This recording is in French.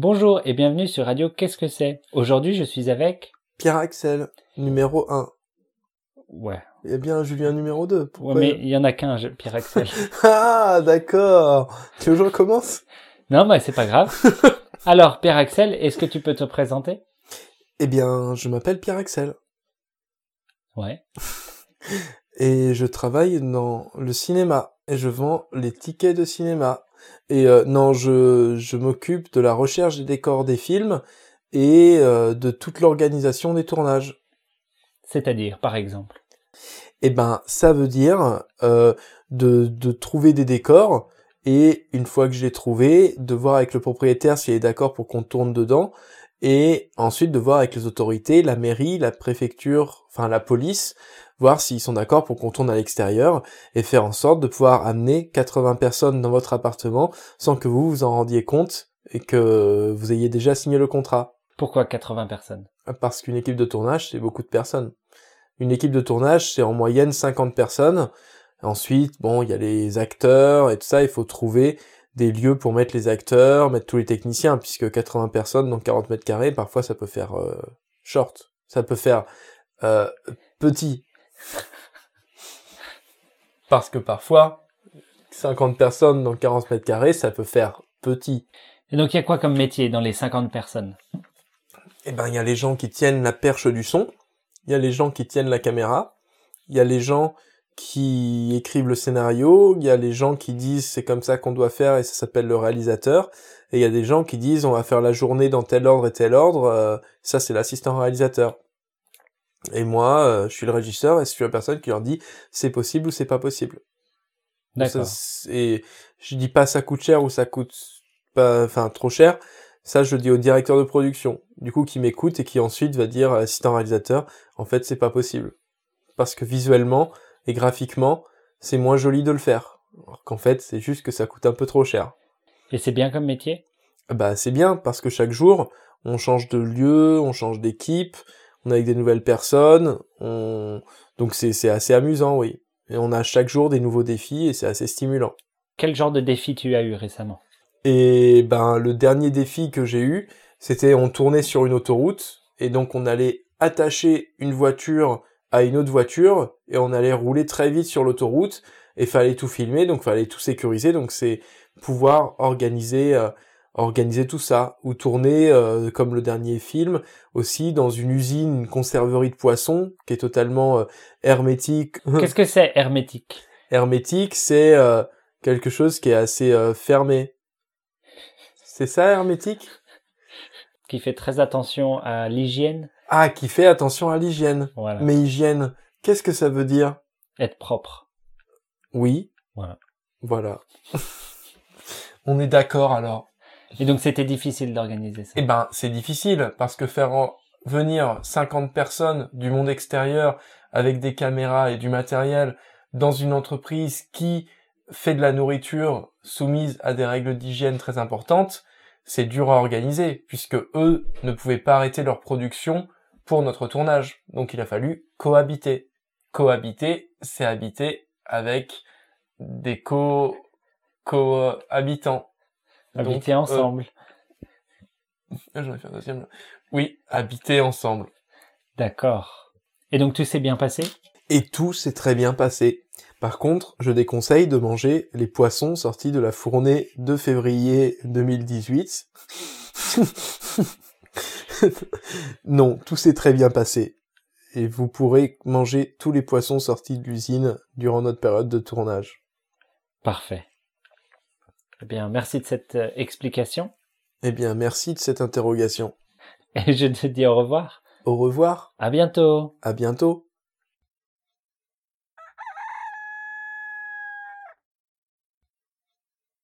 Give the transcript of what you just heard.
Bonjour et bienvenue sur Radio Qu'est-ce que c'est? Aujourd'hui, je suis avec... Pierre-Axel, numéro 1. Ouais. Eh bien, Julien numéro 2. Pourquoi Ouais, mais il y en a qu'un, Pierre-Axel. Ah, d'accord. Tu veux que je recommence? Non, mais c'est pas grave. Alors, Pierre-Axel, est-ce que tu peux te présenter? Eh bien, je m'appelle Pierre-Axel. Ouais. Et je travaille dans le cinéma. Et je vends les tickets de cinéma. Et euh, non, je, je m'occupe de la recherche des décors des films et euh, de toute l'organisation des tournages. C'est-à-dire, par exemple? Eh ben, ça veut dire euh, de, de trouver des décors et une fois que je l'ai trouvé, de voir avec le propriétaire s'il est d'accord pour qu'on tourne dedans et ensuite de voir avec les autorités, la mairie, la préfecture, enfin la police, voir s'ils sont d'accord pour qu'on tourne à l'extérieur et faire en sorte de pouvoir amener 80 personnes dans votre appartement sans que vous vous en rendiez compte et que vous ayez déjà signé le contrat. Pourquoi 80 personnes? Parce qu'une équipe de tournage, c'est beaucoup de personnes. Une équipe de tournage, c'est en moyenne 50 personnes. Ensuite, bon, il y a les acteurs et tout ça, il faut trouver des lieux pour mettre les acteurs, mettre tous les techniciens, puisque 80 personnes dans 40 mètres carrés, parfois ça peut faire euh, short, ça peut faire euh, petit. Parce que parfois, 50 personnes dans 40 mètres carrés, ça peut faire petit. Et donc, il y a quoi comme métier dans les 50 personnes? Eh ben, il y a les gens qui tiennent la perche du son, il y a les gens qui tiennent la caméra, il y a les gens qui écrivent le scénario, il y a les gens qui disent c'est comme ça qu'on doit faire et ça s'appelle le réalisateur, et il y a des gens qui disent on va faire la journée dans tel ordre et tel ordre, euh, ça c'est l'assistant réalisateur. Et moi, euh, je suis le régisseur et je suis la personne qui leur dit c'est possible ou c'est pas possible. D'accord. Ça, Et je dis pas ça coûte cher ou ça coûte pas, enfin trop cher. Ça, je le dis au directeur de production, du coup, qui m'écoute et qui ensuite va dire à l'assistant réalisateur, en fait, c'est pas possible. Parce que visuellement et graphiquement, c'est moins joli de le faire. Alors qu'en fait, c'est juste que ça coûte un peu trop cher. Et c'est bien comme métier? Bah, c'est bien, parce que chaque jour, on change de lieu, on change d'équipe, on est avec des nouvelles personnes, on... donc c'est, c'est assez amusant, oui. Et on a chaque jour des nouveaux défis et c'est assez stimulant. Quel genre de défi tu as eu récemment? Et ben le dernier défi que j'ai eu, c'était on tournait sur une autoroute et donc on allait attacher une voiture à une autre voiture et on allait rouler très vite sur l'autoroute et fallait tout filmer donc fallait tout sécuriser donc c'est pouvoir organiser euh, organiser tout ça ou tourner euh, comme le dernier film aussi dans une usine une conserverie de poissons qui est totalement euh, hermétique Qu'est-ce que c'est hermétique? Hermétique c'est euh, quelque chose qui est assez euh, fermé c'est ça hermétique? Qui fait très attention à l'hygiène Ah, qui fait attention à l'hygiène. Voilà. Mais hygiène, qu'est-ce que ça veut dire? Être propre. Oui. Voilà. Voilà. On est d'accord alors. Et donc, c'était difficile d'organiser ça. Eh ben, c'est difficile parce que faire en- venir 50 personnes du monde extérieur avec des caméras et du matériel dans une entreprise qui fait de la nourriture soumise à des règles d'hygiène très importantes, c'est dur à organiser puisque eux ne pouvaient pas arrêter leur production pour notre tournage. Donc il a fallu cohabiter. Cohabiter, c'est habiter avec des co cohabitants. Habiter euh, ensemble. ah, J'en ai fait un deuxième. Oui, habiter ensemble. D'accord. Et donc, tout s'est bien passé? Et tout s'est très bien passé. Par contre, je déconseille de manger les poissons sortis de la fournée de février 2018. non, tout s'est très bien passé. Et vous pourrez manger tous les poissons sortis de l'usine durant notre période de tournage. Parfait. Eh bien, merci de cette euh, explication. Eh bien, merci de cette interrogation. Et je te dis au revoir. Au revoir, À bientôt. à bientôt.